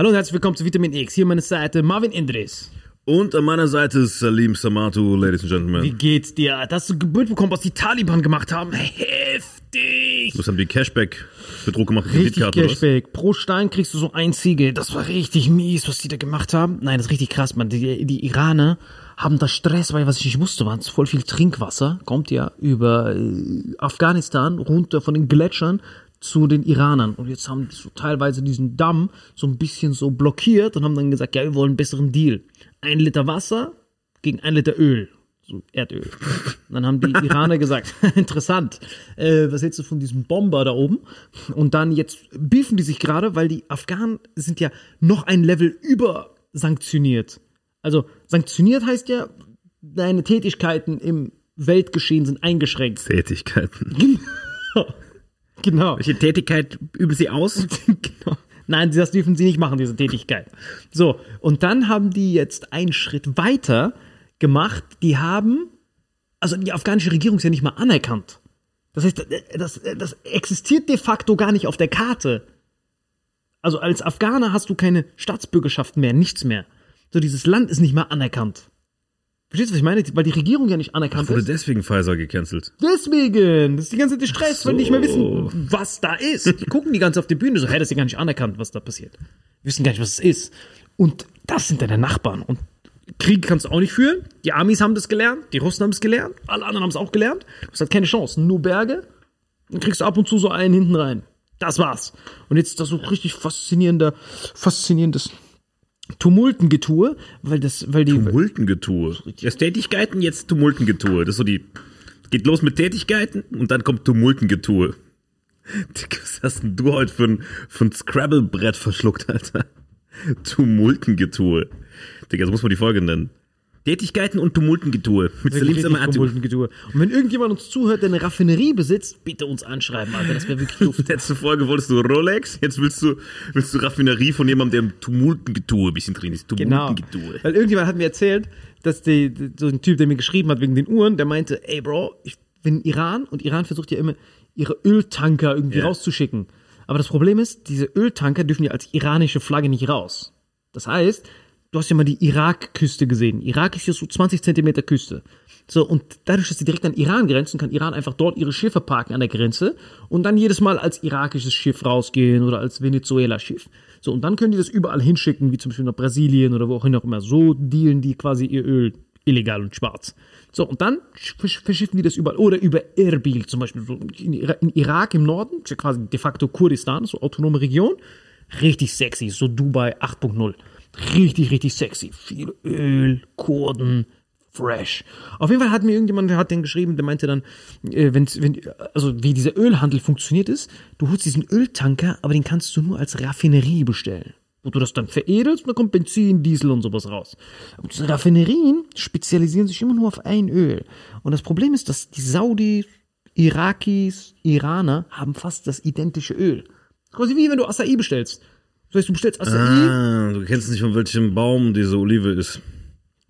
Hallo und herzlich willkommen zu Vitamin X. Hier an meiner Seite Marvin Indres. Und an meiner Seite ist Salim Samatu, Ladies and Gentlemen. Wie geht's dir? Hast du Geburt bekommen, was die Taliban gemacht haben? Heftig! Was haben die Cashback Betrug gemacht? Richtig? Cashback. Pro Stein kriegst du so ein Ziegel. Das war richtig mies, was die da gemacht haben. Nein, das ist richtig krass, man. Die, die Iraner haben da Stress, weil was ich nicht wusste, war voll viel Trinkwasser. Kommt ja über äh, Afghanistan runter von den Gletschern zu den Iranern. Und jetzt haben die so teilweise diesen Damm so ein bisschen so blockiert und haben dann gesagt, ja, wir wollen einen besseren Deal. Ein Liter Wasser gegen ein Liter Öl. So Erdöl. Und dann haben die Iraner gesagt, interessant, äh, was hältst du von diesem Bomber da oben? Und dann jetzt beefen die sich gerade, weil die Afghanen sind ja noch ein Level über sanktioniert. Also sanktioniert heißt ja, deine Tätigkeiten im Weltgeschehen sind eingeschränkt. Tätigkeiten. Genau. Welche Tätigkeit üben Sie aus? genau. Nein, das dürfen sie nicht machen, diese Tätigkeit. So, und dann haben die jetzt einen Schritt weiter gemacht. Die haben, also die afghanische Regierung ist ja nicht mal anerkannt. Das heißt, das, das existiert de facto gar nicht auf der Karte. Also als Afghaner hast du keine Staatsbürgerschaft mehr, nichts mehr. So, dieses Land ist nicht mal anerkannt. Verstehst du, was ich meine? Weil die Regierung ja nicht anerkannt Wurde ist. deswegen Pfizer gecancelt. Deswegen, das ist die ganze Zeit Stress, weil die nicht mehr so. wissen, was da ist. Die gucken die ganze auf die Bühne so, hey, das ist ja gar nicht anerkannt, was da passiert. Die wissen gar nicht, was es ist. Und das sind deine Nachbarn. Und Krieg kannst du auch nicht führen. Die Amis haben das gelernt, die Russen haben es gelernt, alle anderen haben es auch gelernt. Du hast halt keine Chance, nur Berge. Dann kriegst du ab und zu so einen hinten rein. Das war's. Und jetzt ist das so richtig faszinierender, faszinierendes Tumultengetue, weil das, weil die, Tumultengetue. Erst Tätigkeiten, jetzt Tumultengetue. Das ist so die. Geht los mit Tätigkeiten und dann kommt Tumultengetue. Digga, Was hast denn du heute für ein, für ein Scrabble-Brett verschluckt, Alter? Tumultengetue. Digga, so muss man die Folge nennen. Tätigkeiten und Tumultengetue. Mit Samatu. Tumultengetue. Und wenn irgendjemand uns zuhört, der eine Raffinerie besitzt, bitte uns anschreiben, Alter. Das wäre wirklich doof. Letzte Folge wolltest du Rolex, jetzt willst du, willst du Raffinerie von jemandem, der im Tumultengetue ein bisschen drin ist. Genau. Tumultengetue. Weil irgendjemand hat mir erzählt, dass die, so ein Typ, der mir geschrieben hat wegen den Uhren, der meinte, ey Bro, ich bin Iran und Iran versucht ja immer, ihre Öltanker irgendwie Ja. rauszuschicken. Aber das Problem ist, diese Öltanker dürfen ja als iranische Flagge nicht raus. Das heißt, du hast ja mal die Irak-Küste gesehen. Irak ist ja so 20 Zentimeter Küste. So, und dadurch, dass sie direkt an Iran grenzen, kann Iran einfach dort ihre Schiffe parken an der Grenze und dann jedes Mal als irakisches Schiff rausgehen oder als Venezuela-Schiff. So, und dann können die das überall hinschicken, wie zum Beispiel nach Brasilien oder wo auch immer. So dealen die quasi ihr Öl illegal und schwarz. So, und dann versch- verschiffen die das überall. Oder über Erbil zum Beispiel. In, in Irak im Norden, ist ja quasi de facto Kurdistan, so autonome Region. Richtig sexy, so Dubai 8.0. Richtig, richtig sexy. Viel Öl, Kurden, fresh. Auf jeden Fall hat mir irgendjemand, hat den geschrieben, der meinte dann, äh, wenn's, wenn, also wie dieser Ölhandel funktioniert ist, du holst diesen Öltanker, aber den kannst du nur als Raffinerie bestellen. Wo du das dann veredelst und dann kommt Benzin, Diesel und sowas raus. Und diese Raffinerien spezialisieren sich immer nur auf ein Öl. Und das Problem ist, dass die Saudis, Irakis, Iraner haben fast das identische Öl. Quasi wie wenn du Acai bestellst. Das heißt, du bestellst Acai, Ah, du kennst nicht, von welchem Baum diese Olive ist.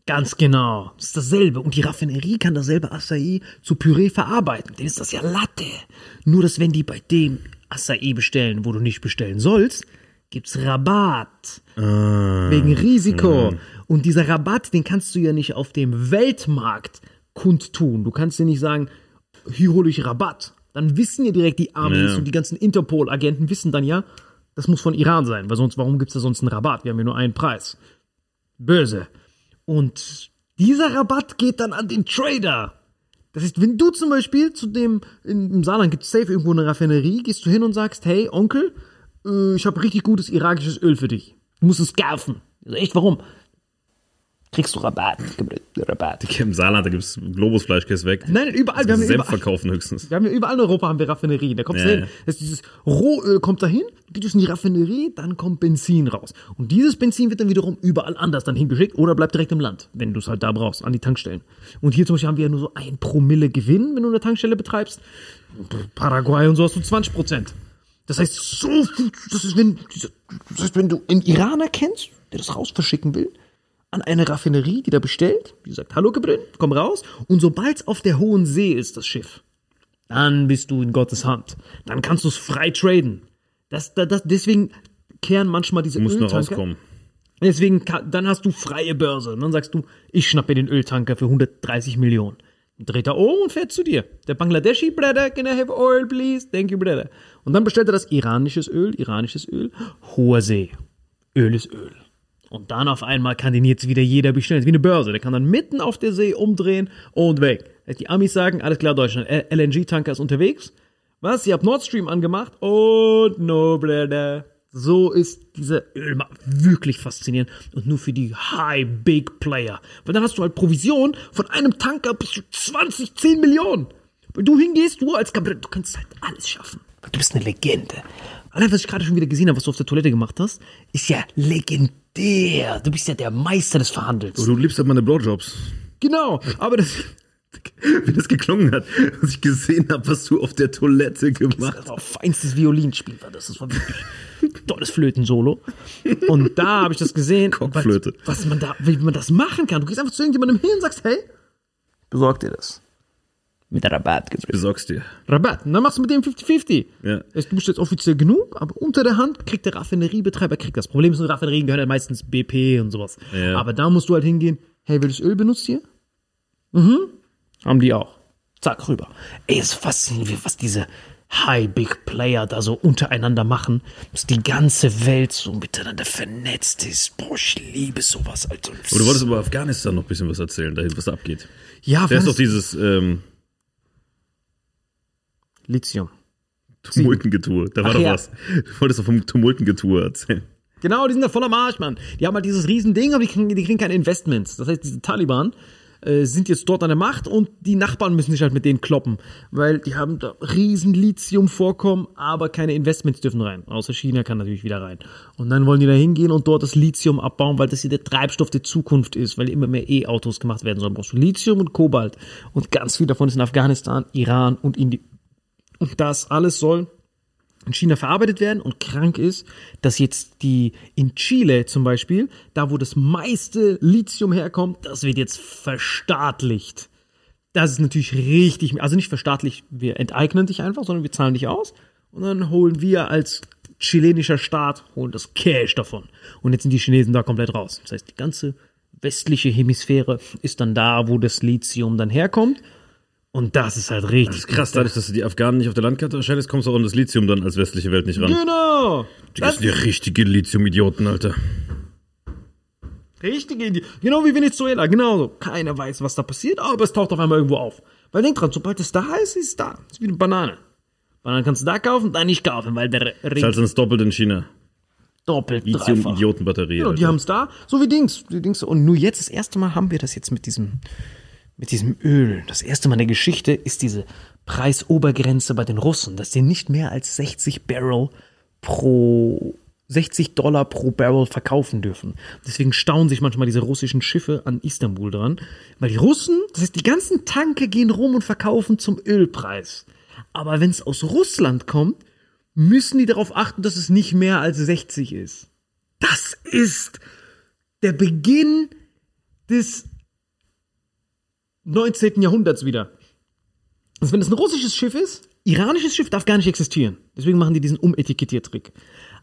Ganz genau. Das ist dasselbe. Und die Raffinerie kann dasselbe Acai zu Püree verarbeiten. Denen ist das ja Latte. Nur, dass wenn die bei dem Acai bestellen, wo du nicht bestellen sollst, gibt's Rabatt. Wegen Risiko. Und dieser Rabatt, den kannst du ja nicht auf dem Weltmarkt kundtun. Du kannst dir nicht sagen, hier hole ich Rabatt. Dann wissen ja direkt die Amis Ja. und die ganzen Interpol-Agenten wissen dann ja, das muss von Iran sein, weil sonst, warum gibt's da sonst einen Rabatt? Wir haben ja nur einen Preis. Böse. Und dieser Rabatt geht dann an den Trader. Das heißt, wenn du zum Beispiel zu dem, im Saarland gibt es safe irgendwo eine Raffinerie, gehst du hin und sagst, hey Onkel, äh, ich habe richtig gutes irakisches Öl für dich. Du musst es kaufen. Ich so, echt, warum? Kriegst du Rabatt. Rabatt. Im Saarland, da gibt's Globusfleisch, gehst weg. Nein, überall. Wir haben, Senf überall verkaufen höchstens. wir haben überall in Europa haben wir Raffinerien. Da kommst du Ja, hin, ja. dieses Rohöl kommt dahin, geht es in die Raffinerie, dann kommt Benzin raus. Und dieses Benzin wird dann wiederum überall anders dann hingeschickt oder bleibt direkt im Land, wenn du es halt da brauchst, an die Tankstellen. Und hier zum Beispiel haben wir ja nur so ein Promille Gewinn, wenn du eine Tankstelle betreibst. Paraguay und so hast du 20 Prozent. Das heißt, so viel, das ist, wenn, das heißt, wenn du einen Iraner kennst, der das raus verschicken will, an eine Raffinerie, die da bestellt, die sagt, hallo Gebrin, komm raus. Und sobald es auf der hohen See ist, das Schiff, dann bist du in Gottes Hand. Dann kannst du es frei traden. Das, das, das, deswegen kehren manchmal diese Muss Öltanker. rauskommen. Deswegen, dann hast du freie Börse. Und dann sagst du, ich schnappe den Öltanker für 130 Millionen. Dann dreht er um und fährt zu dir. Der Bangladeshi, brother, can I have oil, please? Thank you, brother. Und dann bestellt er das iranisches Öl, iranisches Öl, hoher See. Öl ist Öl. Und dann auf einmal kann den jetzt wieder jeder bestellen. Das ist wie eine Börse. Der kann dann mitten auf der See umdrehen und weg. Die Amis sagen, alles klar, Deutschland, LNG-Tanker ist unterwegs. Was? Ihr habt Nord Stream angemacht? Und no, brother. So ist dieser Ölmarkt wirklich faszinierend. Und nur für die High Big Player. Weil dann hast du halt Provision von einem Tanker bis zu 20, 10 Millionen. Wenn du hingehst, du als Kabinett, du kannst halt alles schaffen. Weil Du bist eine Legende. Allein, was ich gerade schon wieder gesehen habe, was du auf der Toilette gemacht hast, ist ja legendär. Du bist ja der Meister des Verhandelns. Du liebst halt meine Blowjobs. Genau, aber das, Wie das geklungen hat, als ich gesehen habe, was du auf der Toilette gemacht hast. das war feinstes Violinspiel war das. Das war wirklich ein tolles Flötensolo. Und da habe ich das gesehen, Cockflöte. was, was man da, wie man das machen kann. Du gehst einfach zu irgendjemandem hin und sagst, hey, besorg dir das. Mit Rabatt. Besorgst dir. Rabatt. Und dann machst du mit dem 50-50. Ja. Du bist jetzt offiziell genug, aber unter der Hand kriegt der Raffineriebetreiber kriegt das. Problem ist, Raffinerien gehören ja meistens BP und sowas. Ja. Aber da musst du halt hingehen, hey, welches Öl benutzt ihr? Mhm. Haben die auch. Zack, rüber. Ey, es ist faszinierend, was diese High Big Player da so untereinander machen, dass die ganze Welt so miteinander vernetzt ist. Boah, ich liebe sowas, Alter. Aber du wolltest über Afghanistan noch ein bisschen was erzählen, dahin, was da abgeht. ja, Der ist doch dieses ähm, Lithium. Tumultengetue. Da war Ach doch ja. was. Du wolltest doch vom Tumultengetue erzählen. Genau, die sind da voller Marsch, Mann. Die haben halt dieses Riesending, aber die kriegen, die kriegen keine Investments. Das heißt, diese Taliban äh, sind jetzt dort an der Macht und die Nachbarn müssen sich halt mit denen kloppen. Weil die haben da riesen Lithium-Vorkommen, aber keine Investments dürfen rein. Außer China kann natürlich wieder rein. Und dann wollen die da hingehen und dort das Lithium abbauen, weil das hier der Treibstoff der Zukunft ist, weil immer mehr E-Autos gemacht werden sollen. Brauchst du Lithium und Kobalt. Und ganz viel davon ist in Afghanistan, Iran und Indien. Und das alles soll in China verarbeitet werden und krank ist, dass jetzt die in Chile zum Beispiel, da wo das meiste Lithium herkommt, das wird jetzt verstaatlicht. Das ist natürlich richtig, also nicht verstaatlicht, wir enteignen dich einfach, sondern wir zahlen dich aus und dann holen wir als chilenischer Staat, holen das Cash davon. Und jetzt sind die Chinesen da komplett raus. Das heißt, die ganze westliche Hemisphäre ist dann da, wo das Lithium dann herkommt. Und das ist halt richtig Das ist krass, dadurch, dass du die Afghanen nicht auf der Landkarte erscheinst, kommst du auch an das Lithium dann als westliche Welt nicht ran. Genau. Die sind ja richtige Lithium-Idioten, Alter. Richtige Idee. Genau wie Venezuela, genauso. Keiner weiß, was da passiert, aber es taucht auf einmal irgendwo auf. Weil denk dran, sobald es da ist, ist es da. ist wie eine Banane. Banane kannst du da kaufen, da nicht kaufen, weil der Ring Zahlst du das doppelt in China. doppelt. Lithium-Idioten-Batterie. Genau, die haben es da, so wie Dings, die Dings. Und nur jetzt, das erste Mal haben wir das jetzt mit diesem, mit diesem Öl. Das erste Mal in der Geschichte ist diese Preisobergrenze bei den Russen, dass die nicht mehr als 60 Barrel pro 60 Dollar pro Barrel verkaufen dürfen. Deswegen staunen sich manchmal diese russischen Schiffe an Istanbul dran, weil die Russen, das heißt, die ganzen Tanke gehen rum und verkaufen zum Ölpreis. Aber wenn es aus Russland kommt, müssen die darauf achten, dass es nicht mehr als 60 ist. Das ist der Beginn des 19. Jahrhunderts wieder. Also wenn es ein russisches Schiff ist, iranisches Schiff darf gar nicht existieren. Deswegen machen die diesen Umetikettiertrick.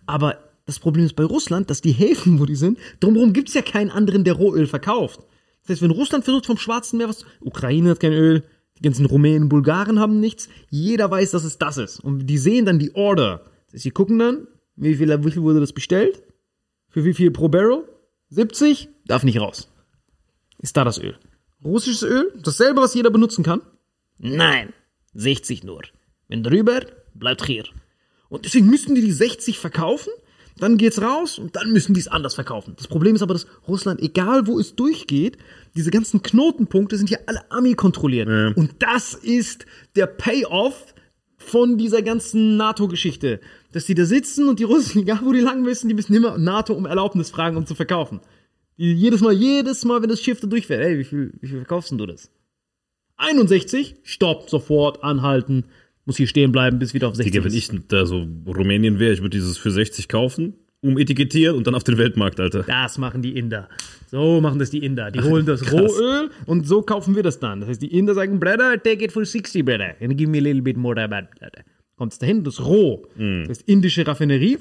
Aber das Problem ist bei Russland, dass die Häfen, wo die sind, drumherum gibt es ja keinen anderen, der Rohöl verkauft. Das heißt, wenn Russland versucht vom Schwarzen Meer was, Ukraine hat kein Öl, die ganzen Rumänen, Bulgaren haben nichts, jeder weiß, dass es das ist. Und die sehen dann die Order. Das heißt, sie gucken dann, wie viel, wie viel wurde das bestellt? Für wie viel pro Barrel? 70? Darf nicht raus. Ist da das Öl. Russisches Öl? Dasselbe, was jeder benutzen kann? Nein, 60 nur. Wenn drüber, bleibt hier. Und deswegen müssen die die 60 verkaufen, dann geht's raus und dann müssen die es anders verkaufen. Das Problem ist aber, dass Russland, egal wo es durchgeht, diese ganzen Knotenpunkte sind ja alle Ami kontrolliert. Und das ist der Payoff von dieser ganzen NATO-Geschichte. Dass die da sitzen und die Russen, egal wo die lang müssen, die müssen immer NATO um Erlaubnis fragen, um zu verkaufen. Die jedes Mal, jedes Mal, wenn das Schiff da durchfährt, ey, wie viel, wie viel verkaufst denn du das? 61, stopp, sofort, anhalten, muss hier stehen bleiben, bis wieder auf 60 Digga, wenn ich da so Rumänien wäre, ich würde dieses für 60 kaufen, umetikettieren und dann auf den Weltmarkt, Alter. Das machen die Inder. So machen das die Inder. Die holen das. Rohöl und so kaufen wir das dann. Das heißt, die Inder sagen, Brother, take it for 60, brother. And give me a little bit more rabatt, brother. Kommt es dahin, das roh. Das ist indische Raffinerie.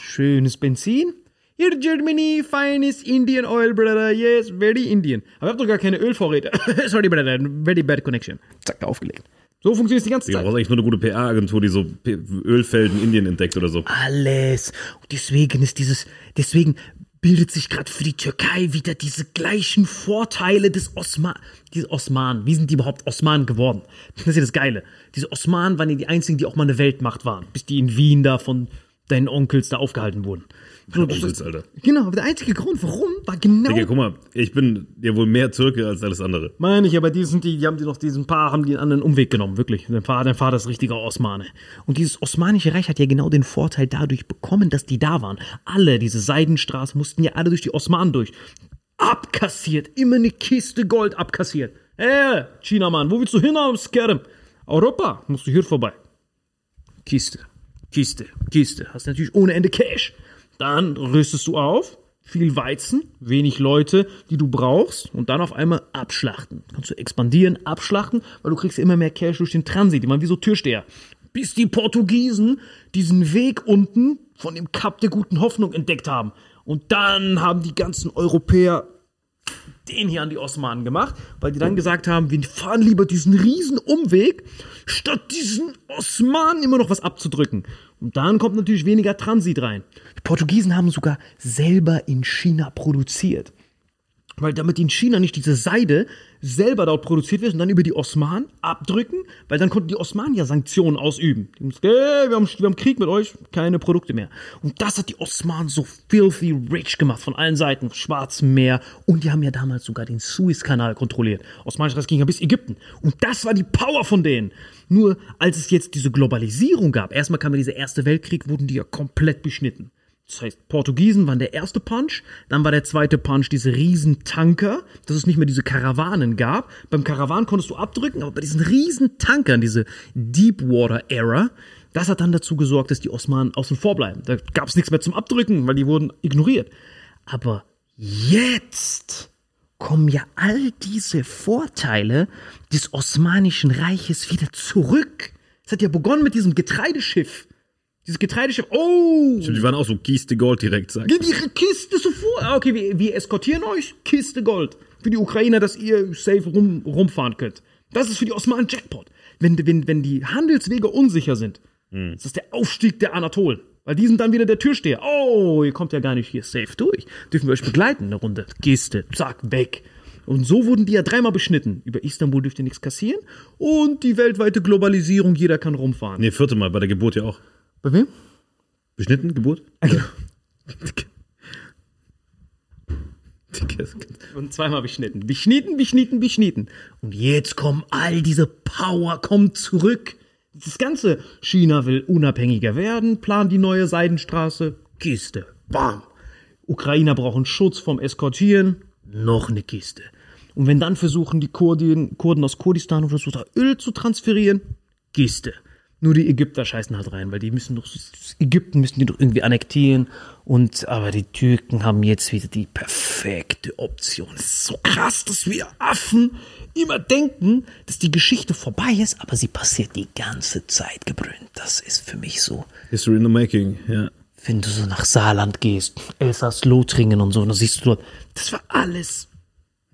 schönes Benzin. Here Germany, finest Indian oil, brother. Yes, very Indian. Aber ich hab doch gar keine Ölvorräte. Sorry, brother. Very bad connection. Zack, aufgelegt. So funktioniert es die ganze Du Zeit. brauchst eigentlich nur eine gute PR-Agentur, die so Ölfelden in Indien entdeckt oder so. Alles. Und deswegen ist dieses, deswegen bildet sich gerade für die Türkei wieder diese gleichen Vorteile des Osman, diese Osmanen. Wie sind die überhaupt Osmanen geworden? Das ist ja das Geile. Diese Osmanen waren ja die einzigen, die auch mal eine Weltmacht waren, bis die in Wien da von deinen Onkels da aufgehalten wurden. So, das Onkels, ist- Alter. Genau, aber der einzige Grund, warum, war genau. Digga, guck mal, ich bin ja wohl mehr Türke als alles andere. Meine ich, aber die sind die, die haben die noch diesen Paar, haben die einen anderen Umweg genommen, wirklich. Dein Vater, dein Vater ist richtiger Osmane. Und dieses Osmanische Reich hat ja genau den Vorteil dadurch bekommen, dass die da waren. Alle, diese Seidenstraße, mussten ja alle durch die Osmanen durch. Abkassiert, immer eine Kiste Gold abkassiert. Äh, Chinamann, wo willst du hin am Skerm? Europa, musst du hier vorbei. Kiste, Kiste, Kiste. Hast natürlich ohne Ende Cash. Dann rüstest du auf, viel Weizen, wenig Leute, die du brauchst und dann auf einmal abschlachten. Kannst du expandieren, abschlachten, weil du kriegst immer mehr Cash durch den Transit, waren wie so Türsteher. Bis die Portugiesen diesen Weg unten von dem Kap der guten Hoffnung entdeckt haben. Und dann haben die ganzen Europäer den hier an die Osmanen gemacht, weil die dann gesagt haben, wir fahren lieber diesen riesen Umweg, statt diesen Osmanen immer noch was abzudrücken. Und dann kommt natürlich weniger Transit rein. Die Portugiesen haben sogar selber in China produziert. Weil damit in China nicht diese Seide selber dort produziert wird und dann über die Osmanen abdrücken, weil dann konnten die Osmanen ja Sanktionen ausüben. Die haben hey, wir, haben, wir haben Krieg mit euch, keine Produkte mehr. Und das hat die Osmanen so filthy rich gemacht von allen Seiten, Schwarzem Meer. Und die haben ja damals sogar den Suezkanal kontrolliert. Osmanisches ging ja bis Ägypten. Und das war die Power von denen. Nur als es jetzt diese Globalisierung gab, erstmal kam ja dieser Erste Weltkrieg, wurden die ja komplett beschnitten. Das heißt, Portugiesen waren der erste Punch, dann war der zweite Punch diese riesen Tanker, dass es nicht mehr diese Karawanen gab. Beim Karawan konntest du abdrücken, aber bei diesen riesen Tankern, diese Deepwater Era, das hat dann dazu gesorgt, dass die Osmanen außen vor bleiben. Da gab es nichts mehr zum Abdrücken, weil die wurden ignoriert. Aber jetzt kommen ja all diese Vorteile des Osmanischen Reiches wieder zurück. Es hat ja begonnen mit diesem Getreideschiff. Dieses Getreideschiff, oh! Die waren auch so Kiste Gold direkt, sag. Gib ihre Kiste sofort. Ah, okay, wir, wir eskortieren euch. Kiste Gold. Für die Ukrainer, dass ihr safe rum, rumfahren könnt. Das ist für die Osmanen Jackpot. Wenn, wenn, wenn die Handelswege unsicher sind, ist das der Aufstieg der Anatolen. Weil die sind dann wieder der Türsteher. Oh, ihr kommt ja gar nicht hier safe durch. Dürfen wir euch begleiten eine Runde? Kiste, zack, weg. Und so wurden die ja dreimal beschnitten. Über Istanbul dürft ihr nichts kassieren. Und die weltweite Globalisierung, jeder kann rumfahren. Nee, vierte Mal, bei der Geburt ja auch. Bei wem? Beschnitten, Geburt? genau. Und zweimal beschnitten. Beschnitten, beschnitten, beschnitten. Und jetzt kommen all diese Power, kommt zurück. Das ganze China will unabhängiger werden, plant die neue Seidenstraße. Kiste. Bam. Ukrainer brauchen Schutz vom Eskortieren. Noch eine Kiste. Und wenn dann versuchen die Kurden, Kurden aus Kurdistan oder so Öl zu transferieren, Kiste. Nur die Ägypter scheißen halt rein, weil die müssen doch, Ägypten müssen die doch irgendwie annektieren. Und, aber die Türken haben jetzt wieder die perfekte Option. Es ist so krass, dass wir Affen immer denken, dass die Geschichte vorbei ist, aber sie passiert die ganze Zeit gebrüllt. Das ist für mich so, History in the making, ja. wenn du so nach Saarland gehst, Elsass, Lothringen und so, dann siehst du dort, das war alles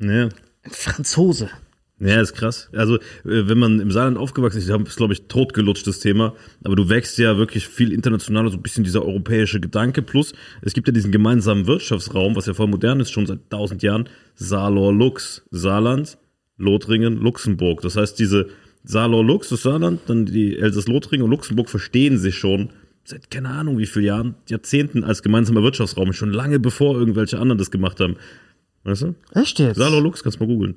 Ja. ein Franzose. Ja, ist krass. Also, äh, wenn man im Saarland aufgewachsen ist, ist glaube ich, totgelutscht, das Thema. Aber du wächst ja wirklich viel internationaler, so ein bisschen dieser europäische Gedanke. Plus, es gibt ja diesen gemeinsamen Wirtschaftsraum, was ja voll modern ist, schon seit tausend Jahren. Saarlor-Lux, Saarland, Lothringen, Luxemburg. Das heißt, diese Saarlor-Lux, das Saarland, dann die Elsass-Lothringen und Luxemburg verstehen sich schon seit keine Ahnung wie vielen Jahren, Jahrzehnten als gemeinsamer Wirtschaftsraum. Schon lange bevor irgendwelche anderen das gemacht haben. Weißt du? Echt jetzt? Saarlor-Lux, kannst du mal googeln.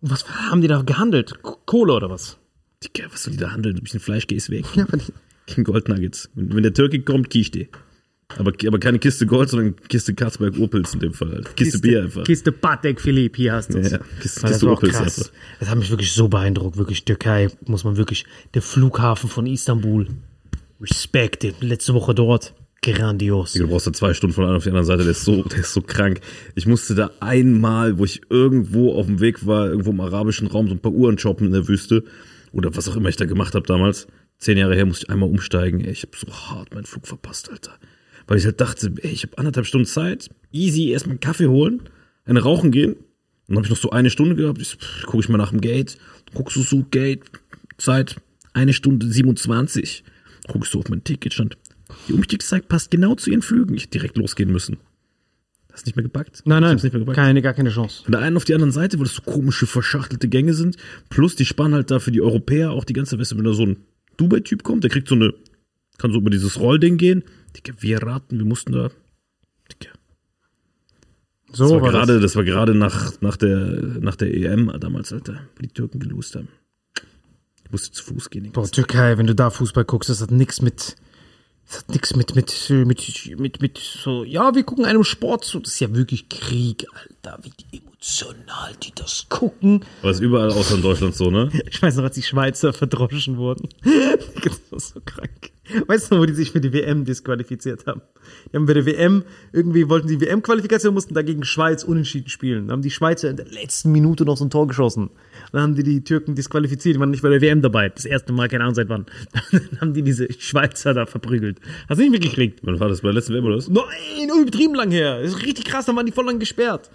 Und was haben die da gehandelt? Kohle oder was? Digga, was soll die da handeln? Ein bisschen Fleisch, gehst weg. Ja, aber die- Kein Goldnuggets. Wenn, wenn der Türke kommt, kiech die. Aber, aber keine Kiste Gold, sondern Kiste Karzberg Opels in dem Fall. Halt. Kiste, Bier einfach. Kiste Patek Philipp, hier hast du es. Ja. Kiste- das Kiste auch Opels krass. einfach. Das hat mich wirklich so beeindruckt. Wirklich, Türkei muss man wirklich, der Flughafen von Istanbul, Respekt, letzte Woche dort, grandios. Du brauchst da zwei Stunden von einer auf die andere Seite, der ist so, der ist so krank. Ich musste da einmal, wo ich irgendwo auf dem Weg war, irgendwo im arabischen Raum, so ein paar Uhren shoppen in der Wüste. Oder was auch immer ich da gemacht habe damals. Zehn Jahre her musste ich einmal umsteigen. Ich habe so hart meinen Flug verpasst, Alter. weil ich halt dachte, ey, ich habe anderthalb Stunden Zeit, easy, erstmal einen Kaffee holen, eine rauchen gehen. Dann habe ich noch so eine Stunde gehabt, ich, gucke ich mal nach dem Gate, guckst du so, Gate, Zeit, eine Stunde 27. Guckst du auf mein Ticket, stand, die Umstiegszeit passt genau zu ihren Flügen. Ich hätte direkt losgehen müssen. Hast nicht mehr gebackt? Nein, nein, nicht mehr gebackt. keine, gar keine Chance. Von der einen auf die andere Seite, weil das so komische, verschachtelte Gänge sind. Plus die spannen halt da für die Europäer auch die ganze Weste, wenn da so ein Dubai-Typ kommt, der kriegt so eine, kann so über dieses Rollding gehen. Digga, wir raten, wir mussten da. Digga. So Das war war gerade, das war gerade nach, nach der, nach der EM damals, Alter, wo die Türken gelost haben. Ich musste zu Fuß gehen. Boah, Türkei, wenn du da Fußball guckst, das hat nichts mit. Das hat nichts mit, mit, mit, mit, mit so, ja, wir gucken einem Sport zu. Das ist ja wirklich Krieg, Alter. Wie emotional die das gucken. Aber ist überall außer in Deutschland so, ne? Ich weiß noch, als die Schweizer verdroschen wurden. Das war so krank. Weißt du, wo die sich für die WM disqualifiziert haben? Die haben bei der WM, irgendwie wollten die WM-Qualifikation, mussten dagegen Schweiz unentschieden spielen. Dann haben die Schweizer in der letzten Minute noch so ein Tor geschossen. Dann haben die die Türken disqualifiziert, die waren nicht bei der WM dabei. Das erste Mal, keine Ahnung seit wann. Dann haben die diese Schweizer da verprügelt. Hast du nicht mitgekriegt? Wann war das bei der letzten WM oder was? Nein, übertrieben lang her. Das ist richtig krass, da waren die voll lang gesperrt.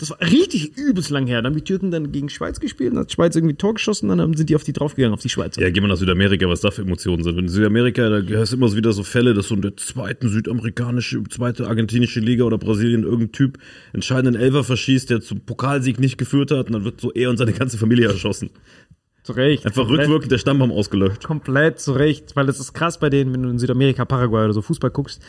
Das war richtig übelst lang her. Dann haben die Türken dann gegen Schweiz gespielt, dann hat Schweiz irgendwie Tor geschossen, dann haben- sind die auf die draufgegangen, auf die Schweizer. Ja, geh mal nach Südamerika, was da für Emotionen sind. In Südamerika, da hast du immer wieder so Fälle, dass so in der zweiten südamerikanische, zweite argentinische Liga oder Brasilien irgendein Typ entscheidenden Elfer verschießt, der zum Pokalsieg nicht geführt hat und dann wird so er und seine ganze Familie erschossen. Zu Recht. Einfach Komplett- rückwirkend der Stammbaum ausgelöscht. Komplett zu Recht, weil das ist krass bei denen, wenn du in Südamerika, Paraguay oder so Fußball guckst,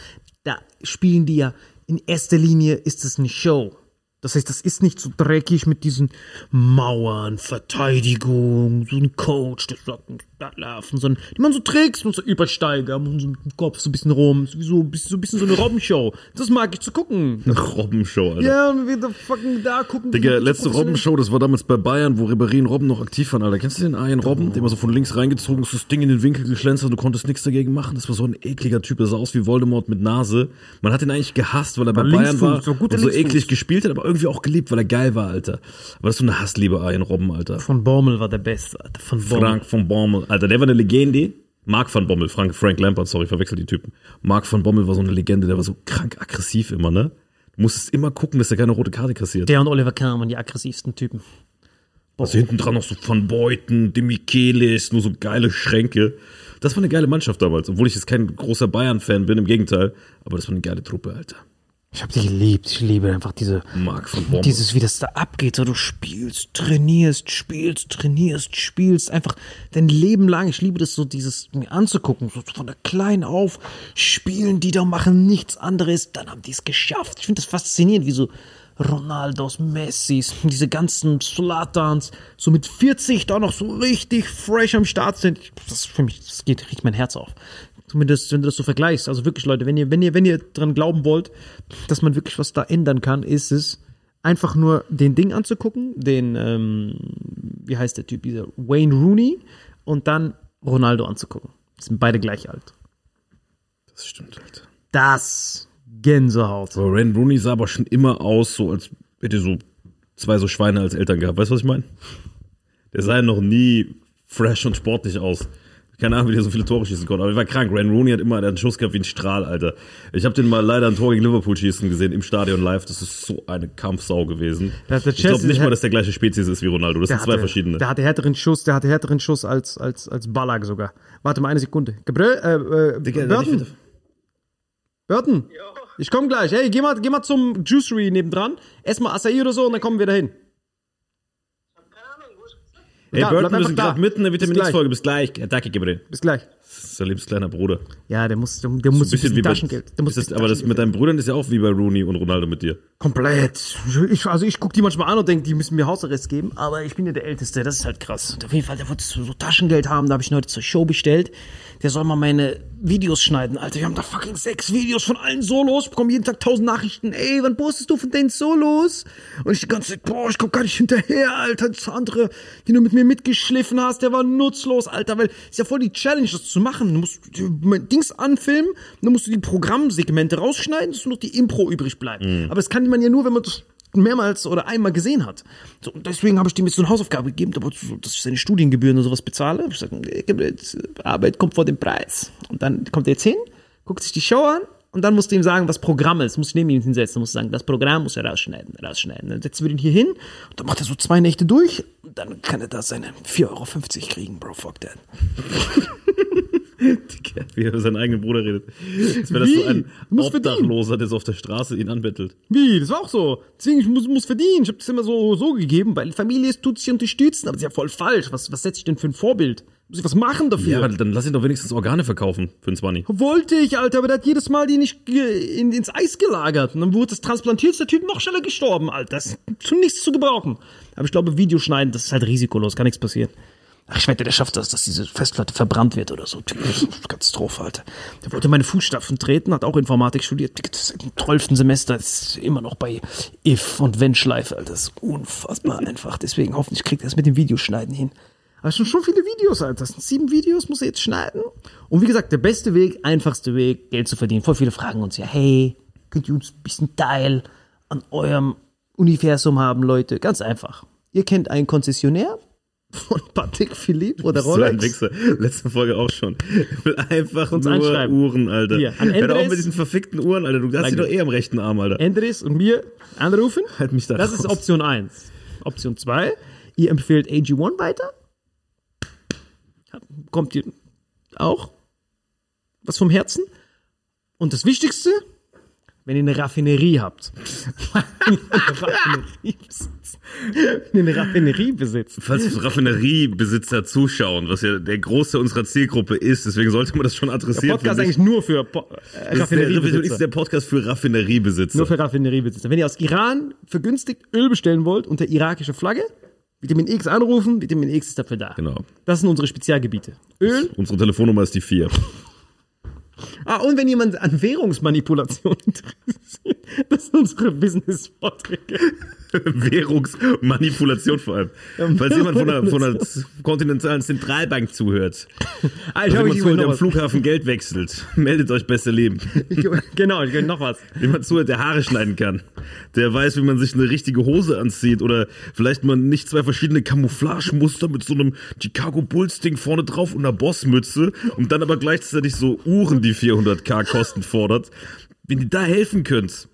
da spielen die ja, in erster Linie ist es eine Show. Das heißt, das ist nicht so dreckig mit diesen Mauern, Verteidigung, so ein Coach, der sagt, laufen, sondern die machen so Tricks und so Übersteiger, machen so mit dem Kopf so ein bisschen rum, so, wie so, ein bisschen- so ein bisschen so eine Robbenshow. Das mag ich zu gucken. Robbenshow, Alter. Ja, und wir da fucking da gucken. Digga, letzte Robbenshow, das war damals bei Bayern, wo Ribéry und Robben noch aktiv waren, Alter. Kennst du den einen Robben, der immer so von links reingezogen ist, das Ding in den Winkel geschlänzt und du konntest nichts dagegen machen? Das war so ein ekliger Typ, der sah aus wie Voldemort mit Nase. Man hat ihn eigentlich gehasst, weil er bei War Bayern war so und so eklig gespielt hat, aber irgendwie auch geliebt, weil er geil war, Alter. Aber das ist so eine Hassliebe, Arjen Robben, Alter. Von Bommel war der Beste, Alter. Von. Frank von Bommel, Alter, der war eine Legende. Mark van Bommel, Frank, Frank Lampard, sorry, verwechsel die Typen. Mark van Bommel war so eine Legende, der war so krank aggressiv immer, ne? Du musstest immer gucken, dass er keine rote Karte kassiert. Der und Oliver Kahn waren die aggressivsten Typen. Also hinten dran noch so Van Beuten, De Michelis, nur so geile Schränke. Das war eine geile Mannschaft damals, obwohl ich jetzt kein großer Bayern-Fan bin, im Gegenteil. Aber das war eine geile Truppe, Alter. Ich hab die geliebt. Ich liebe einfach diese, Mark von Bommel. dieses, wie das da abgeht. So, du spielst, trainierst, spielst, trainierst, spielst. Einfach dein Leben lang. Ich liebe das so, dieses mir anzugucken. So von der Kleinen auf spielen die da, machen nichts anderes. Dann haben die es geschafft. Ich finde das faszinierend, wie so Ronaldos, Messis, diese ganzen Slatans, so mit 40 da noch so richtig fresh am Start sind. Das ist für mich, das geht, riecht mein Herz auf. Zumindest, wenn du das so vergleichst. Also wirklich, Leute, wenn ihr, wenn ihr, wenn ihr dran glauben wollt, dass man wirklich was da ändern kann, ist es einfach nur den Ding anzugucken, den, ähm, wie heißt der Typ, dieser Wayne Rooney und dann Ronaldo anzugucken. Die sind beide gleich alt. Das stimmt, Alter. Das Gänsehaut. Aber Ren Rooney sah aber schon immer aus, so als hätte so zwei so Schweine als Eltern gehabt. Weißt du, was ich meine? Der sah ja noch nie fresh und sportlich aus. Keine Ahnung, wie der so viele Tore schießen konnte. Aber er war krank. Ren Rooney hat immer einen Schuss gehabt wie ein Strahl, Alter. Ich habe den mal leider ein Tor gegen Liverpool schießen gesehen im Stadion live. Das ist so eine Kampfsau gewesen. Ich glaube nicht mal, dass der gleiche Spezies ist wie Ronaldo. Das sind zwei hatte, verschiedene. Der hatte härteren Schuss, der hatte härteren Schuss als, als, als Ballack sogar. Warte mal eine Sekunde. Gabriel, äh, äh, Digga, Burton, ich- Burton, ich komm gleich. Hey, geh mal, geh mal zum Juicery nebendran. Ess mal Acai oder so und dann kommen wir dahin. Hey, Da, Burton, wir sind gerade mitten in der Vitamin. X-Folge. Bis gleich. Danke, Gabriel. Bis gleich. Das ist der kleiner Bruder. Ja, der muss, der, der muss ein bisschen, bei- Taschengeld. Der muss das, bisschen aber das mit deinen Brüdern ist ja auch wie bei Rooney und Ronaldo mit dir. Komplett. Ich, also ich gucke die manchmal an und denke, die müssen mir Hausarrest geben, aber ich bin ja der Älteste, das ist halt krass. Und auf jeden Fall, der wollte so, Taschengeld haben, da habe ich ihn heute zur Show bestellt. Der soll mal meine Videos schneiden, Alter. Wir haben da fucking sechs Videos von allen Solos, ich bekomme jeden Tag tausend Nachrichten. Ey, wann postest du von den Solos? Und ich die ganze Zeit, boah, ich komm gar nicht hinterher, Alter. Das andere, den du mit mir mitgeschliffen hast, der war nutzlos, Alter, weil ist ja voll die Challenge, das zu machen. Du musst Dings anfilmen, dann musst du die Programmsegmente rausschneiden, dass nur noch die Impro übrig bleibt. Aber das kann man ja nur, wenn man das mehrmals oder einmal gesehen hat. So, deswegen habe ich dem jetzt so eine Hausaufgabe gegeben, dass ich seine Studiengebühren und sowas bezahle. Ich sage, Arbeit kommt vor dem Preis. Und dann kommt er jetzt hin, guckt sich die Show an und dann musst du ihm sagen, was Programm ist. Musst du neben ihm hinsetzen, musst du sagen, das Programm muss er rausschneiden, rausschneiden. Dann setzen wir ihn hier hin und dann macht er so zwei Nächte durch und dann kann er da seine 4,50 Euro kriegen, Bro, fuck that. Wie er über seinen eigenen Bruder redet. Das wäre das Wie? so ein Du musst Obdachloser, der so auf der Straße ihn anbettelt. Wie? Das war auch so. Deswegen, ich muss, muss verdienen. Ich habe das immer so, so gegeben, weil die Familie ist, tut sich unterstützen, aber das ist ja voll falsch. Was, was setze ich denn für ein Vorbild? Muss ich was machen dafür? Ja, aber dann lass ihn doch wenigstens Organe verkaufen für ein 20. Wollte ich, Alter, aber der hat jedes Mal die nicht in, ins Eis gelagert. Und dann wurde das transplantiert, ist der Typ noch schneller gestorben, Alter. Das ist zu nichts zu gebrauchen. Aber ich glaube, Videoschneiden, das ist halt risikolos, kann nichts passieren. Ach, ich wette, der schafft das, dass diese Festplatte verbrannt wird oder so. Katastrophe, Alter. Der wollte meine Fußstapfen treten, hat auch Informatik studiert. Im 12. Semester ist immer noch bei If und Wenn-Schleife, Alter. Das ist unfassbar einfach. Deswegen hoffentlich kriegt er es mit dem Videoschneiden hin. Aber es sind schon viele Videos, Alter. Das sind sieben Videos, muss er jetzt schneiden. Und wie gesagt, der beste Weg, einfachste Weg, Geld zu verdienen. Voll viele fragen uns ja, hey, könnt ihr uns ein bisschen Teil an eurem Universum haben, Leute? Ganz einfach. Ihr kennt einen Konzessionär von Patek Philippe oder So ein Rolex. Wichser. Letzte Folge auch schon. Ich will einfach Uns nur. Uhren, Alter. Hier, an Hör Endres. mit diesen verfickten Uhren, Alter. Du hast Danke. doch eh am rechten Arm, Alter. Endres und mir anrufen. Halt mich da Das raus. ist Option 1. Option 2, ihr empfehlt AG1 weiter. Kommt ihr auch was vom Herzen? Und das Wichtigste, wenn ihr eine Raffinerie habt. wenn ihr eine Raffinerie besitzt. Falls Raffineriebesitzer zuschauen, was ja der Großteil unserer Zielgruppe ist, deswegen sollte man das schon adressieren. Podcast finde ich. eigentlich nur für Po- äh, Das ist der, ist Raffineriebesitzer. der Podcast für Raffineriebesitzer. Nur für Raffineriebesitzer. Wenn ihr aus Iran vergünstigt Öl bestellen wollt unter irakischer Flagge, Vitamin X anrufen, Vitamin X ist dafür da. Genau. Das sind unsere Spezialgebiete. Öl. Unsere Telefonnummer ist die 4. Ah, und wenn jemand an Währungsmanipulation interessiert, das sind unsere Business-Vorträge. Währungsmanipulation vor allem. Falls jemand von einer, von einer kontinentalen Zentralbank zuhört, Ah, ich habe jemand zuhört, der am. Flughafen Geld wechselt, meldet euch besser Leben. Ich- Genau, ich noch was. Jemand zuhört, der Haare schneiden kann, der weiß, wie man sich eine richtige Hose anzieht oder vielleicht man nicht zwei verschiedene Camouflagemuster mit so einem Chicago Bulls Ding vorne drauf und einer Bossmütze und dann aber gleichzeitig so Uhren, die 400k kosten fordert. Wenn ihr da helfen könnt,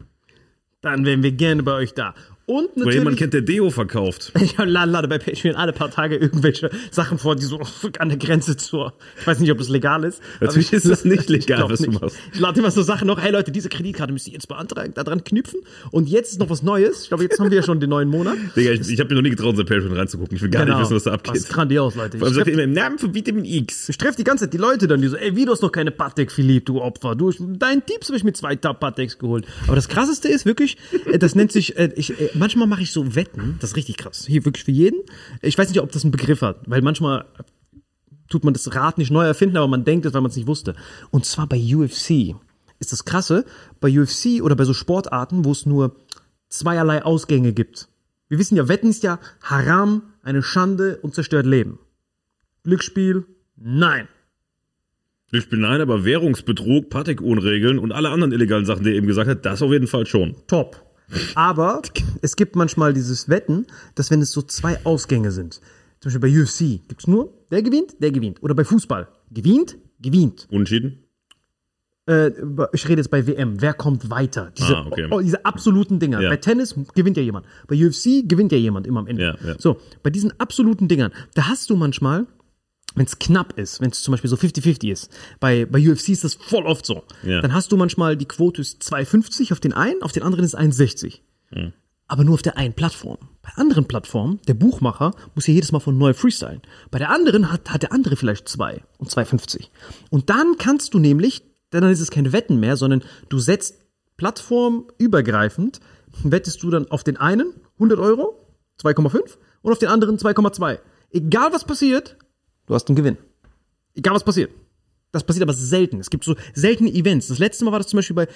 Dann wären wir gerne bei euch da. Und oder jemand natürlich, kennt, der Deo verkauft. ich lade, bei Patreon alle paar Tage irgendwelche Sachen vor, die so an der Grenze zur, ich weiß nicht, ob das legal ist. Natürlich ich- ist das nicht ich legal, was du nicht. machst. Ich lade immer so Sachen noch, hey Leute, diese Kreditkarte müsst ihr jetzt beantragen, da dran knüpfen. Und jetzt ist noch was Neues. Ich glaube, jetzt haben wir ja schon den neuen Monat. Digga, ich, ich habe mir noch nie getraut, in sein Patreon reinzugucken. Ich will gar nicht wissen, was da abgeht. Das ist grandios, Leute. Vor allem Ich sagt treff- immer im Namen von Vitamin X. Ich treffe die ganze Zeit die Leute dann, die so, ey, wie, du hast noch keine Patek Philippe, du Opfer. Du, deinen Tipps habe ich mit zwei Pateks geholt. Aber das krasseste ist wirklich, äh, das nennt sich, äh, ich, äh, manchmal mache ich so Wetten, das ist richtig krass. Hier wirklich für jeden. Ich weiß nicht, ob das einen Begriff hat, weil manchmal tut man das Rad nicht neu erfinden, aber man denkt es, weil man es nicht wusste. Und zwar bei UFC ist das krasse, bei UFC oder bei so Sportarten, wo es nur zweierlei Ausgänge gibt. Wir wissen ja, Wetten ist ja Haram, eine Schande und zerstört Leben. Glücksspiel, nein. Ich bin nein, aber Währungsbetrug, Patek-Unregeln und alle anderen illegalen Sachen, die er eben gesagt hat, das auf jeden Fall schon. top. Aber es gibt manchmal dieses Wetten, dass wenn es so zwei Ausgänge sind, zum Beispiel bei UFC gibt es nur, der gewinnt, der gewinnt. Oder bei Fußball, gewinnt, gewinnt. Unentschieden? Äh, ich rede jetzt bei WM, wer kommt weiter? Diese, Ah, okay. oh, diese absoluten Dinger. Ja. Bei Tennis gewinnt ja jemand. Bei UFC gewinnt ja jemand immer am Ende. Ja, ja. So, bei diesen absoluten Dingern, da hast du manchmal, wenn es knapp ist, wenn es zum Beispiel so 50-50 ist, bei, bei UFC ist das voll oft so, Ja. dann hast du manchmal die Quote ist 2,50 auf den einen, auf den anderen ist 1,60. Hm. Aber nur auf der einen Plattform. Bei anderen Plattformen, der Buchmacher muss ja jedes Mal von neu freestylen. Bei der anderen hat, hat der andere vielleicht zwei und 2,50. Und dann kannst du nämlich, dann ist es keine Wetten mehr, sondern du setzt plattformübergreifend, wettest du dann auf den einen 100 Euro, 2,5 und auf den anderen 2,2. Egal was passiert, du hast einen Gewinn. Egal was passiert. Das passiert aber selten. Es gibt so seltene Events. Das letzte Mal war das zum Beispiel bei,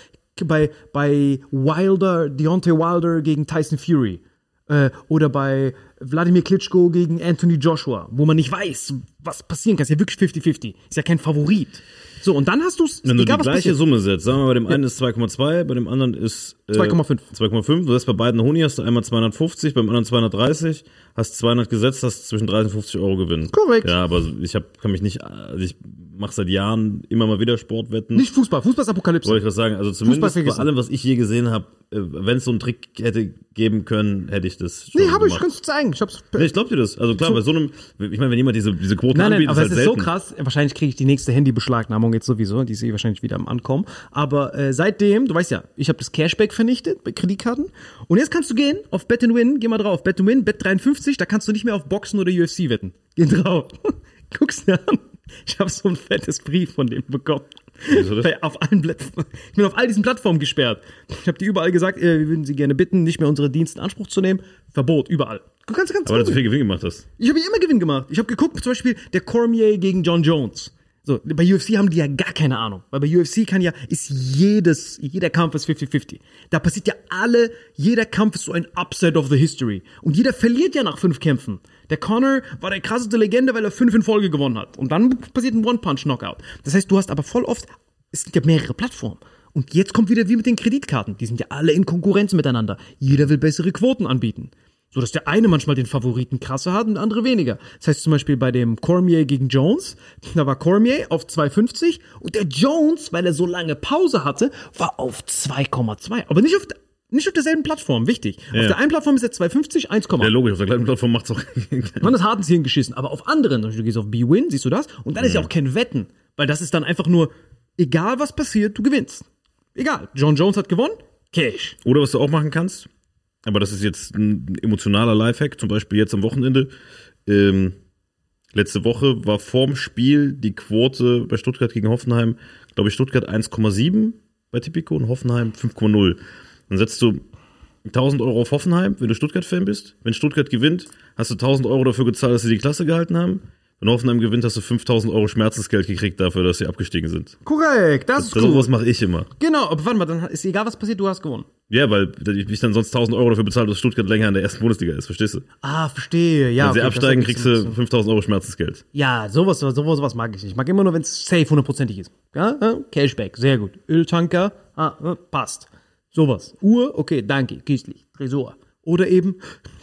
bei, bei Wilder, Deontay Wilder gegen Tyson Fury. Äh, oder bei Wladimir Klitschko gegen Anthony Joshua, wo man nicht weiß, was passieren kann. Ist ja wirklich 50-50. Ist ja kein Favorit. So, und dann hast du es, Wenn du die gleiche passiert. Summe setzt, sagen wir mal, bei dem einen ist 2,2, bei dem anderen ist äh, 2,5. 2,5. Du hast bei beiden Honi hast du einmal 250, beim anderen 230, hast 200 gesetzt, hast zwischen 30 und 50 Euro Gewinn. Korrekt. Ja, aber ich hab, kann mich nicht, also ich mache seit Jahren immer mal wieder Sportwetten. Nicht Fußball, Fußball ist Apokalypse. Wollte ich was sagen. Also zumindest bei allem, was ich je gesehen habe, wenn es so einen Trick hätte geben können, hätte ich das schon Nee, habe ich, kannst du zeigen. Ich hab's Nee, ich glaub dir das. Also klar, bei so einem, ich meine, wenn jemand diese, diese Quoten Nein, nein, anbietet, aber es ist ist halt so selten. krass. Wahrscheinlich kriege ich die nächste Handybeschlagnahmung jetzt sowieso. Die ist eh wahrscheinlich wieder am Ankommen. Aber äh, seitdem, du weißt ja, ich habe das Cashback vernichtet bei Kreditkarten. Und jetzt kannst du gehen auf Bet Win. Geh mal drauf. Bet Win, Bet 53. Da kannst du nicht mehr auf Boxen oder UFC wetten. Geh drauf. Guck's dir an. Ich habe so ein fettes Brief von denen bekommen. Wieso das? Weil Auf allen ich bin auf all diesen Plattformen gesperrt. Ich habe die überall gesagt, äh, wir würden sie gerne bitten, nicht mehr unsere Dienste in Anspruch zu nehmen. Verbot, überall. Du kannst ganz Aber du viel Gewinn gemacht hast. ich habe immer Gewinn gemacht. Ich habe geguckt, zum Beispiel der Cormier gegen John Jones. So, bei UFC haben die ja gar keine Ahnung. Weil bei UFC kann ja, ist jedes, jeder Kampf ist 50-50. Da passiert ja alle, jeder Kampf ist so ein Upset of the history. Und jeder verliert ja nach fünf Kämpfen. Der Connor war der krasseste Legende, weil er fünf in Folge gewonnen hat. Und dann passiert ein One-Punch-Knockout. Das heißt, du hast aber voll oft, es gibt ja mehrere Plattformen. Und jetzt kommt wieder wie mit den Kreditkarten. Die sind ja alle in Konkurrenz miteinander. Jeder will bessere Quoten anbieten. So dass der eine manchmal den Favoriten krasser hat und der andere weniger. Das heißt zum Beispiel bei dem Cormier gegen Jones, da war Cormier auf 2,50 und der Jones, weil er so lange Pause hatte, war auf 2,2. Aber nicht auf, nicht auf derselben Plattform, wichtig. Auf der einen Plattform ist er 2,50, 1,8. Ja, logisch, auf der gleichen Plattform macht's auch. Man ist hart ins Hirn geschissen. Aber auf anderen, du gehst auf B-Win, siehst du das? Und dann ist ja auch kein Wetten. Weil das ist dann einfach nur, egal was passiert, du gewinnst. Egal. John Jones hat gewonnen, Cash. Oder was du auch machen kannst, aber das ist jetzt ein emotionaler Lifehack, zum Beispiel jetzt am Wochenende. Ähm, letzte Woche war vorm Spiel die Quote bei Stuttgart gegen Hoffenheim, glaube ich, Stuttgart 1,7 bei Tipico und Hoffenheim 5,0. Dann setzt du 1000 Euro auf Hoffenheim, wenn du Stuttgart-Fan bist. Wenn Stuttgart gewinnt, hast du 1000 Euro dafür gezahlt, dass sie die Klasse gehalten haben. Wenn Hoffenheim gewinnt, hast du 5000 Euro Schmerzensgeld gekriegt dafür, dass sie abgestiegen sind. Korrekt, das ist Das cool. sowas mache ich immer. Genau, aber warte mal, dann ist egal, was passiert, du hast gewonnen. Ja, weil ich dann sonst 1000 Euro dafür bezahlt, dass Stuttgart länger in der ersten Bundesliga ist, verstehst du? Ah, verstehe. Ja, Wenn sie okay, absteigen, das kriegst du Sinn. 5000 Euro Schmerzensgeld. Ja, sowas, sowas, sowas mag ich nicht. Ich mag immer nur, wenn es safe hundertprozentig ist. Ja? Cashback, sehr gut. Öltanker, ah, äh, passt. Sowas. Uhr, okay, danke, köstlich. Tresor. Oder eben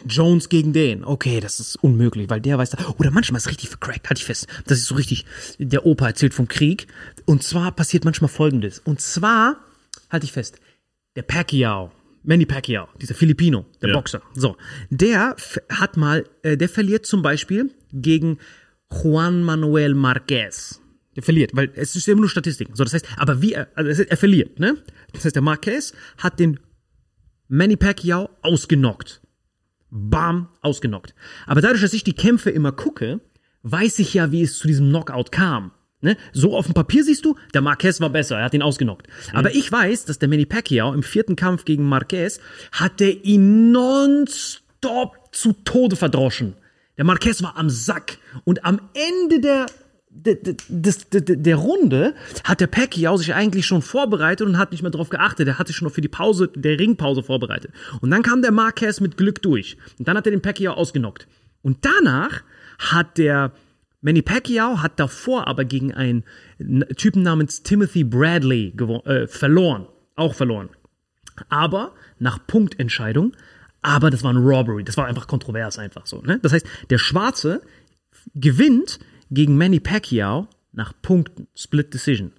Jones gegen den. Okay, das ist unmöglich, weil der weiß da. Oder manchmal ist es richtig vercrackt, halte ich fest. Das ist so richtig, der Opa erzählt vom Krieg. Und zwar passiert manchmal folgendes. Und zwar, halte ich fest, der Pacquiao, Manny Pacquiao, dieser Filipino, der Ja. Boxer, so, der hat mal, äh, der verliert zum Beispiel gegen Juan Manuel Marquez. Der verliert, weil es ist immer nur Statistiken. So, das heißt, aber wie er, also er verliert, ne? Das heißt, der Marquez hat den Manny Pacquiao ausgenockt. Bam, ausgenockt. Aber dadurch, dass ich die Kämpfe immer gucke, weiß ich ja, wie es zu diesem Knockout kam. Ne? So auf dem Papier siehst du, der Marquez war besser, er hat ihn ausgenockt. Aber ich weiß, dass der Manny Pacquiao im vierten Kampf gegen Marquez hat er ihn nonstop zu Tode verdroschen. Der Marquez war am Sack. Und am Ende der, der, Runde hat der Pacquiao sich eigentlich schon vorbereitet und hat nicht mehr darauf geachtet. Er hatte sich schon noch für die Pause, der Ringpause vorbereitet. Und dann kam der Marquez mit Glück durch. Und dann hat er den Pacquiao ausgenockt. Und danach hat der Manny Pacquiao hat davor aber gegen einen Typen namens Timothy Bradley äh, verloren. Auch verloren. Aber nach Punktentscheidung. Aber das war ein Robbery. Das war einfach kontrovers einfach so. Ne? Das heißt, der Schwarze gewinnt gegen Manny Pacquiao nach Punkten. Split Decision.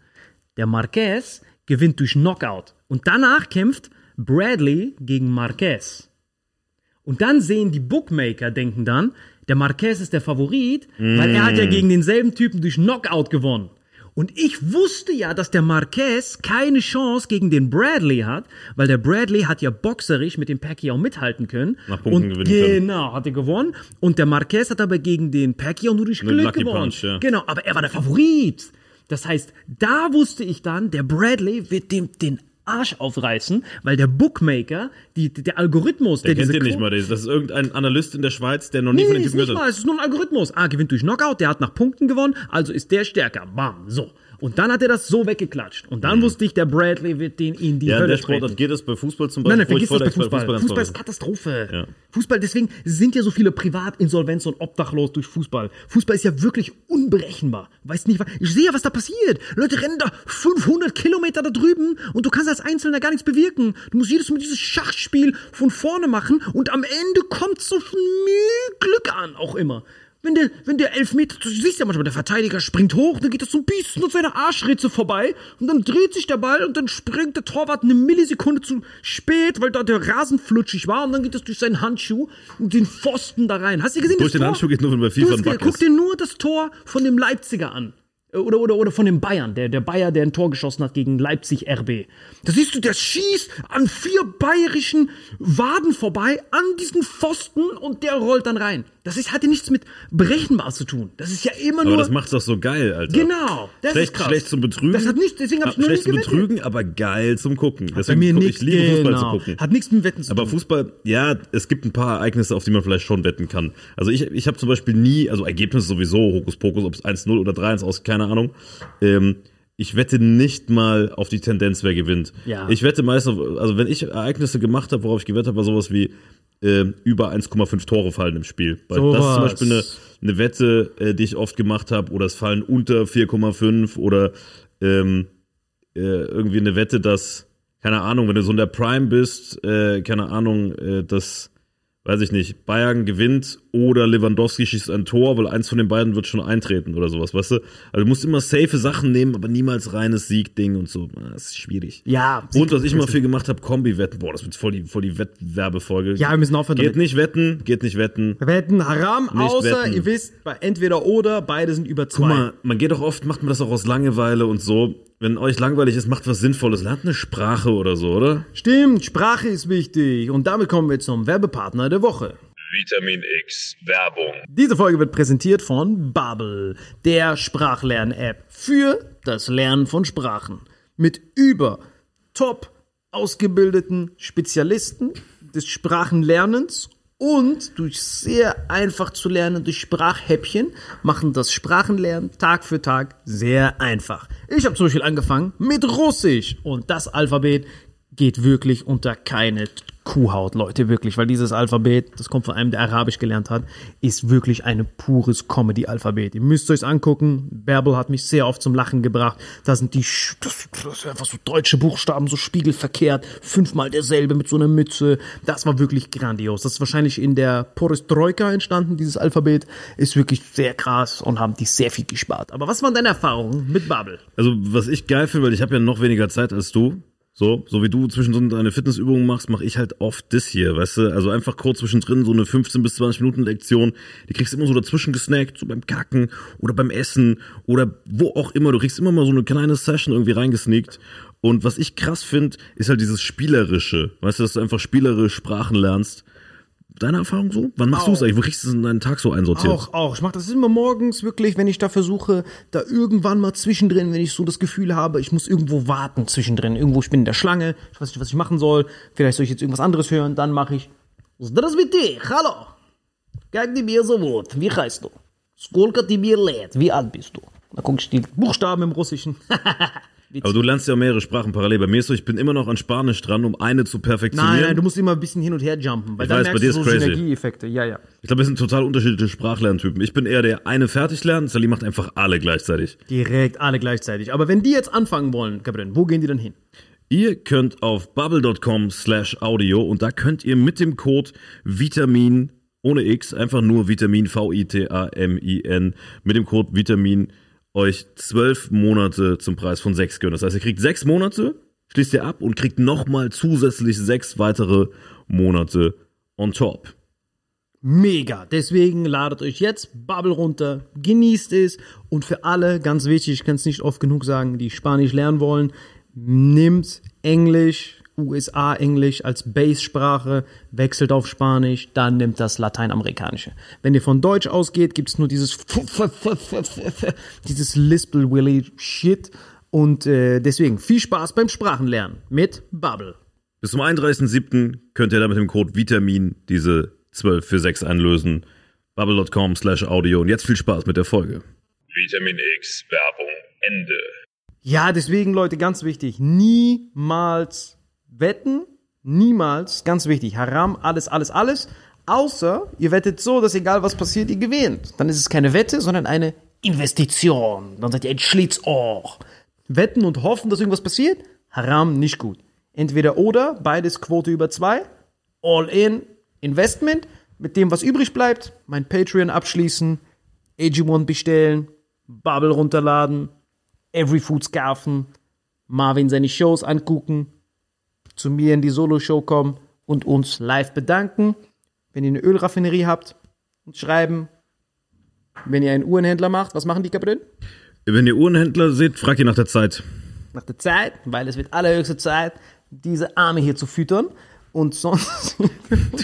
Der Marquez gewinnt durch Knockout. Und danach kämpft Bradley gegen Marquez. Und dann sehen die Bookmaker, denken dann, der Marquez ist der Favorit, weil er hat ja gegen denselben Typen durch Knockout gewonnen. Und ich wusste ja, dass der Marquez keine Chance gegen den Bradley hat, weil der Bradley hat ja boxerisch mit dem Pacquiao mithalten können. Nach Punkten und gewinnen können. Genau, hat er gewonnen. Und der Marquez hat aber gegen den Pacquiao nur durch Mit Glück Lucky gewonnen. Punch, ja. Genau, aber er war der Favorit. Das heißt, da wusste ich dann, der Bradley wird dem den Arsch aufreißen, weil der Bookmaker, die, der Algorithmus, der, Der kennt diese den nicht mal. Das ist irgendein Analyst in der Schweiz, der noch nie Nee, von den ist Typen gehört mal, hat. es ist nur ein Algorithmus. Ah, gewinnt durch Knockout, der hat nach Punkten gewonnen, also ist der stärker. Bam, so. Und dann hat er das so weggeklatscht. Und dann wusste ich, der Bradley wird den in die Ja, Hölle der Sportart treten. geht es bei Fußball zum Nein, Beispiel. nein, vergiss wo ich das bei Fußball. ganz Fußball ist Katastrophe. Ja. Fußball, deswegen sind ja so viele Privatinsolvenz und obdachlos durch Fußball. Fußball ist ja wirklich unberechenbar. Weißt nicht, was, ich sehe ja, was da passiert. Leute rennen da 500 Kilometer da drüben und du kannst als Einzelner gar nichts bewirken. Du musst jedes Mal dieses Schachspiel von vorne machen und am Ende kommt so viel Glück an, auch immer. Wenn der, wenn der Elfmeter, du siehst ja manchmal, der Verteidiger springt hoch, dann geht das so ein bisschen an seiner Arschritze vorbei und dann dreht sich der Ball und dann springt der Torwart eine Millisekunde zu spät, weil da der Rasen flutschig war und dann geht das durch seinen Handschuh und den Pfosten da rein. Hast du gesehen, Durch das den Tor? Handschuh geht nur, wenn bei Du FIFA Guck dir nur das Tor von dem Leipziger an. Äh, Oder, oder, oder von dem Bayern, der, der Bayer, der ein Tor geschossen hat gegen Leipzig RB. Da siehst du, der schießt an vier bayerischen Waden vorbei, an diesen Pfosten und der rollt dann rein. Das ist, hat ja nichts mit berechenbar zu tun. Das ist ja immer Aber nur. das macht's doch so geil, Alter. Genau, das schlecht, ist krass. schlecht zum Betrügen. Das hat nicht- deswegen hab ich Ah, nur Schlecht zum gewettet. Betrügen, aber geil zum Gucken. bei Deswegen mir guck, ich liebe Fußball genau. zu gucken. Hat nichts mit Wetten zu Aber tun. Fußball, ja, es gibt ein paar Ereignisse, auf die man vielleicht schon wetten kann. Also ich, ich habe zum Beispiel nie, also Ergebnisse sowieso, Hokuspokus, ob es 1-0 oder 3-1 aus, keine Ahnung. Ähm, ich wette nicht mal auf die Tendenz, wer gewinnt. Ja. Ich wette meist, auf, also wenn ich Ereignisse gemacht habe, worauf ich gewettet habe, war sowas wie ähm, über 1,5 Tore fallen im Spiel. Weil das ist zum. Beispiel eine, eine Wette, äh, die ich oft gemacht habe, oder es fallen unter 4,5 oder ähm, äh, irgendwie eine Wette, dass, keine Ahnung, wenn du so in der Prime bist, äh, keine Ahnung, äh, dass, weiß ich nicht, Bayern gewinnt oder Lewandowski schießt ein Tor, weil eins von den beiden wird schon eintreten oder sowas, weißt du? Also du musst immer safe Sachen nehmen, aber niemals reines Siegding und so. Das ist schwierig. Ja, Und was ich immer viel gemacht habe, Kombi-Wetten. Boah, das wird voll die, voll die Wettwerbefolge. Ja, wir müssen aufhören Geht damit. nicht wetten, geht nicht wetten. Wetten haram, außer wetten. ihr wisst, entweder oder, beide sind über zwei. Guck mal, man geht doch oft, macht man das auch aus Langeweile und so. Wenn euch langweilig ist, macht was Sinnvolles. Lernt eine Sprache oder so, oder? Stimmt, Sprache ist wichtig. Und damit kommen wir zum Werbepartner der Woche. Vitamin X Werbung. Diese Folge wird präsentiert von Babbel, der Sprachlern-App für das Lernen von Sprachen. Mit über top ausgebildeten Spezialisten des Sprachenlernens und durch sehr einfach zu lernen durch Sprachhäppchen machen das Sprachenlernen Tag für Tag sehr einfach. Ich habe zum Beispiel angefangen mit Russisch und das Alphabet geht wirklich unter keine Kuhhaut, Leute, wirklich, weil dieses Alphabet, das kommt von einem, der Arabisch gelernt hat, ist wirklich ein pures Comedy-Alphabet. Ihr müsst euch angucken. Bärbel hat mich sehr oft zum Lachen gebracht. Da sind die, das, das sind einfach so deutsche Buchstaben, so spiegelverkehrt, fünfmal derselbe mit so einer Mütze. Das war wirklich grandios. Das ist wahrscheinlich in der Perestroika entstanden, dieses Alphabet. Ist wirklich sehr krass und haben die sehr viel gespart. Aber was waren deine Erfahrungen mit Babbel? Also, was ich geil finde, weil ich habe ja noch weniger Zeit als du. So, so wie du zwischendrin deine Fitnessübungen machst, mache ich halt oft das hier, weißt du? Also einfach kurz zwischendrin so eine 15 bis 20 Minuten Lektion. Die kriegst du immer so dazwischen gesnackt, so beim Kacken oder beim Essen oder wo auch immer. Du kriegst immer mal so eine kleine Session irgendwie reingesneakt. Und was ich krass finde, ist halt dieses Spielerische. Weißt du, dass du einfach spielerisch Sprachen lernst deine Erfahrung so? Wann machst du es eigentlich? Wo kriegst du es in deinen Tag so einsortiert? Auch, auch. Ich mache das immer morgens wirklich, wenn ich da versuche, da irgendwann mal zwischendrin, wenn ich so das Gefühl habe, ich muss irgendwo warten zwischendrin. Irgendwo, ich bin in der Schlange, ich weiß nicht, was ich machen soll. Vielleicht soll ich jetzt irgendwas anderes hören, dann mache ich. Das mit dir, hallo. Gag die mir so gut. Wie heißt du? Skolka die mir lädt. Wie alt bist du? Da gucke ich die Buchstaben im Russischen. Aber du lernst ja mehrere Sprachen parallel. Bei mir ist so, ich bin immer noch an Spanisch dran, um eine zu perfektionieren. Nein, nein, du musst immer ein bisschen hin und her jumpen, weil Ich dann weiß, bei merkst dir du ist so crazy. Synergieeffekte. Ja, ja. Ich glaube, wir sind total unterschiedliche Sprachlerntypen. Ich bin eher der eine fertig lernen, Sally macht einfach alle gleichzeitig. Direkt alle gleichzeitig. Aber wenn die jetzt anfangen wollen, Gabriel, wo gehen die denn hin? Ihr könnt auf bubble.com slash audio und da könnt ihr mit dem Code Vitamin ohne X, einfach nur Vitamin V-I-T-A-M-I-N, mit dem Code Vitamin euch zwölf Monate zum Preis von sechs gönnen. Das heißt, ihr kriegt sechs Monate, schließt ihr ab und kriegt nochmal zusätzlich sechs weitere Monate on top. Mega. Deswegen ladet euch jetzt Bubble runter, genießt es und für alle, ganz wichtig, ich kann es nicht oft genug sagen, die Spanisch lernen wollen, nimmt Englisch, USA-Englisch als Base-Sprache, wechselt auf Spanisch, dann nimmt das Lateinamerikanische. Wenn ihr von Deutsch ausgeht, gibt es nur dieses dieses Lispel-Willy-Shit und äh, deswegen viel Spaß beim Sprachenlernen mit Bubble. Bis zum 31.07. könnt ihr da mit dem Code Vitamin diese 12 für 6 einlösen. Bubble.com slash audio. Und jetzt viel Spaß mit der Folge. Vitamin X Werbung Ende. Ja, deswegen, Leute, ganz wichtig, niemals wetten, niemals, ganz wichtig, Haram, alles, alles, alles, außer ihr wettet so, dass egal was passiert, ihr gewinnt. Dann ist es keine Wette, sondern eine Investition. Dann seid ihr ein Schlitzohr. Wetten und hoffen, dass irgendwas passiert, Haram, nicht gut. Entweder oder, beides Quote über zwei, All-in, Investment, mit dem, was übrig bleibt, mein Patreon abschließen, AG1 bestellen, Bubble runterladen, Every Food scarfen, Marvin seine Shows angucken, zu mir in die Solo-Show kommen und uns live bedanken. Wenn ihr eine Ölraffinerie habt, uns schreiben. Wenn ihr einen Uhrenhändler macht, was machen die Kapitän? Wenn ihr Uhrenhändler seht, fragt ihr nach der Zeit. Nach der Zeit, weil es wird allerhöchste Zeit, diese Arme hier zu füttern. Und sonst.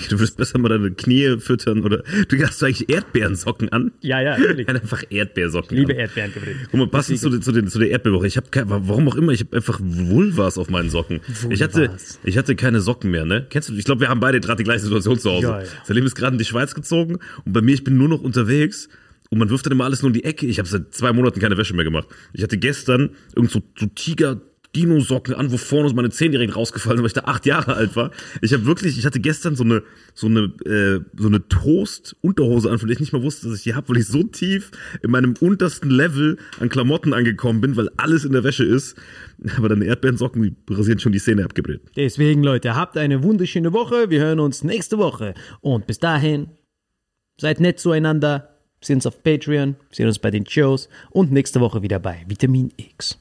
Du wirst besser mal deine Knie füttern oder du hast du eigentlich Erdbeerensocken an? ja, ja, natürlich. Dann einfach Erdbeersocken. Liebe an. Erdbeeren. Guck mal, passend zu, zu, den, zu der Erdbeerwoche. Ich habe warum auch immer, ich habe einfach Vulvas auf meinen Socken. Ich hatte, Vulvas. ich hatte keine Socken mehr, ne? Kennst du? Ich glaube, wir haben beide gerade die gleiche Situation zu Hause. Ja, ja. Salim ist gerade in die Schweiz gezogen und bei mir, ich bin nur noch unterwegs und man wirft dann immer alles nur in die Ecke. Ich habe seit zwei Monaten keine Wäsche mehr gemacht. Ich hatte gestern irgend so, so Tiger Dino-Socken an, wo vorne meine Zehen direkt rausgefallen sind, weil ich da acht Jahre alt war. Ich habe wirklich, ich hatte gestern so eine, so eine, äh, so eine Toast-Unterhose an, von der ich nicht mal wusste, dass ich die habe, weil ich so tief in meinem untersten Level an Klamotten angekommen bin, weil alles in der Wäsche ist. Aber deine Erdbeerensocken, die rasieren schon die Szene abgedreht. Deswegen, Leute, habt eine wunderschöne Woche. Wir hören uns nächste Woche. Und bis dahin, seid nett zueinander. Wir sehen uns auf Patreon, sehen uns bei den Shows und nächste Woche wieder bei Vitamin X.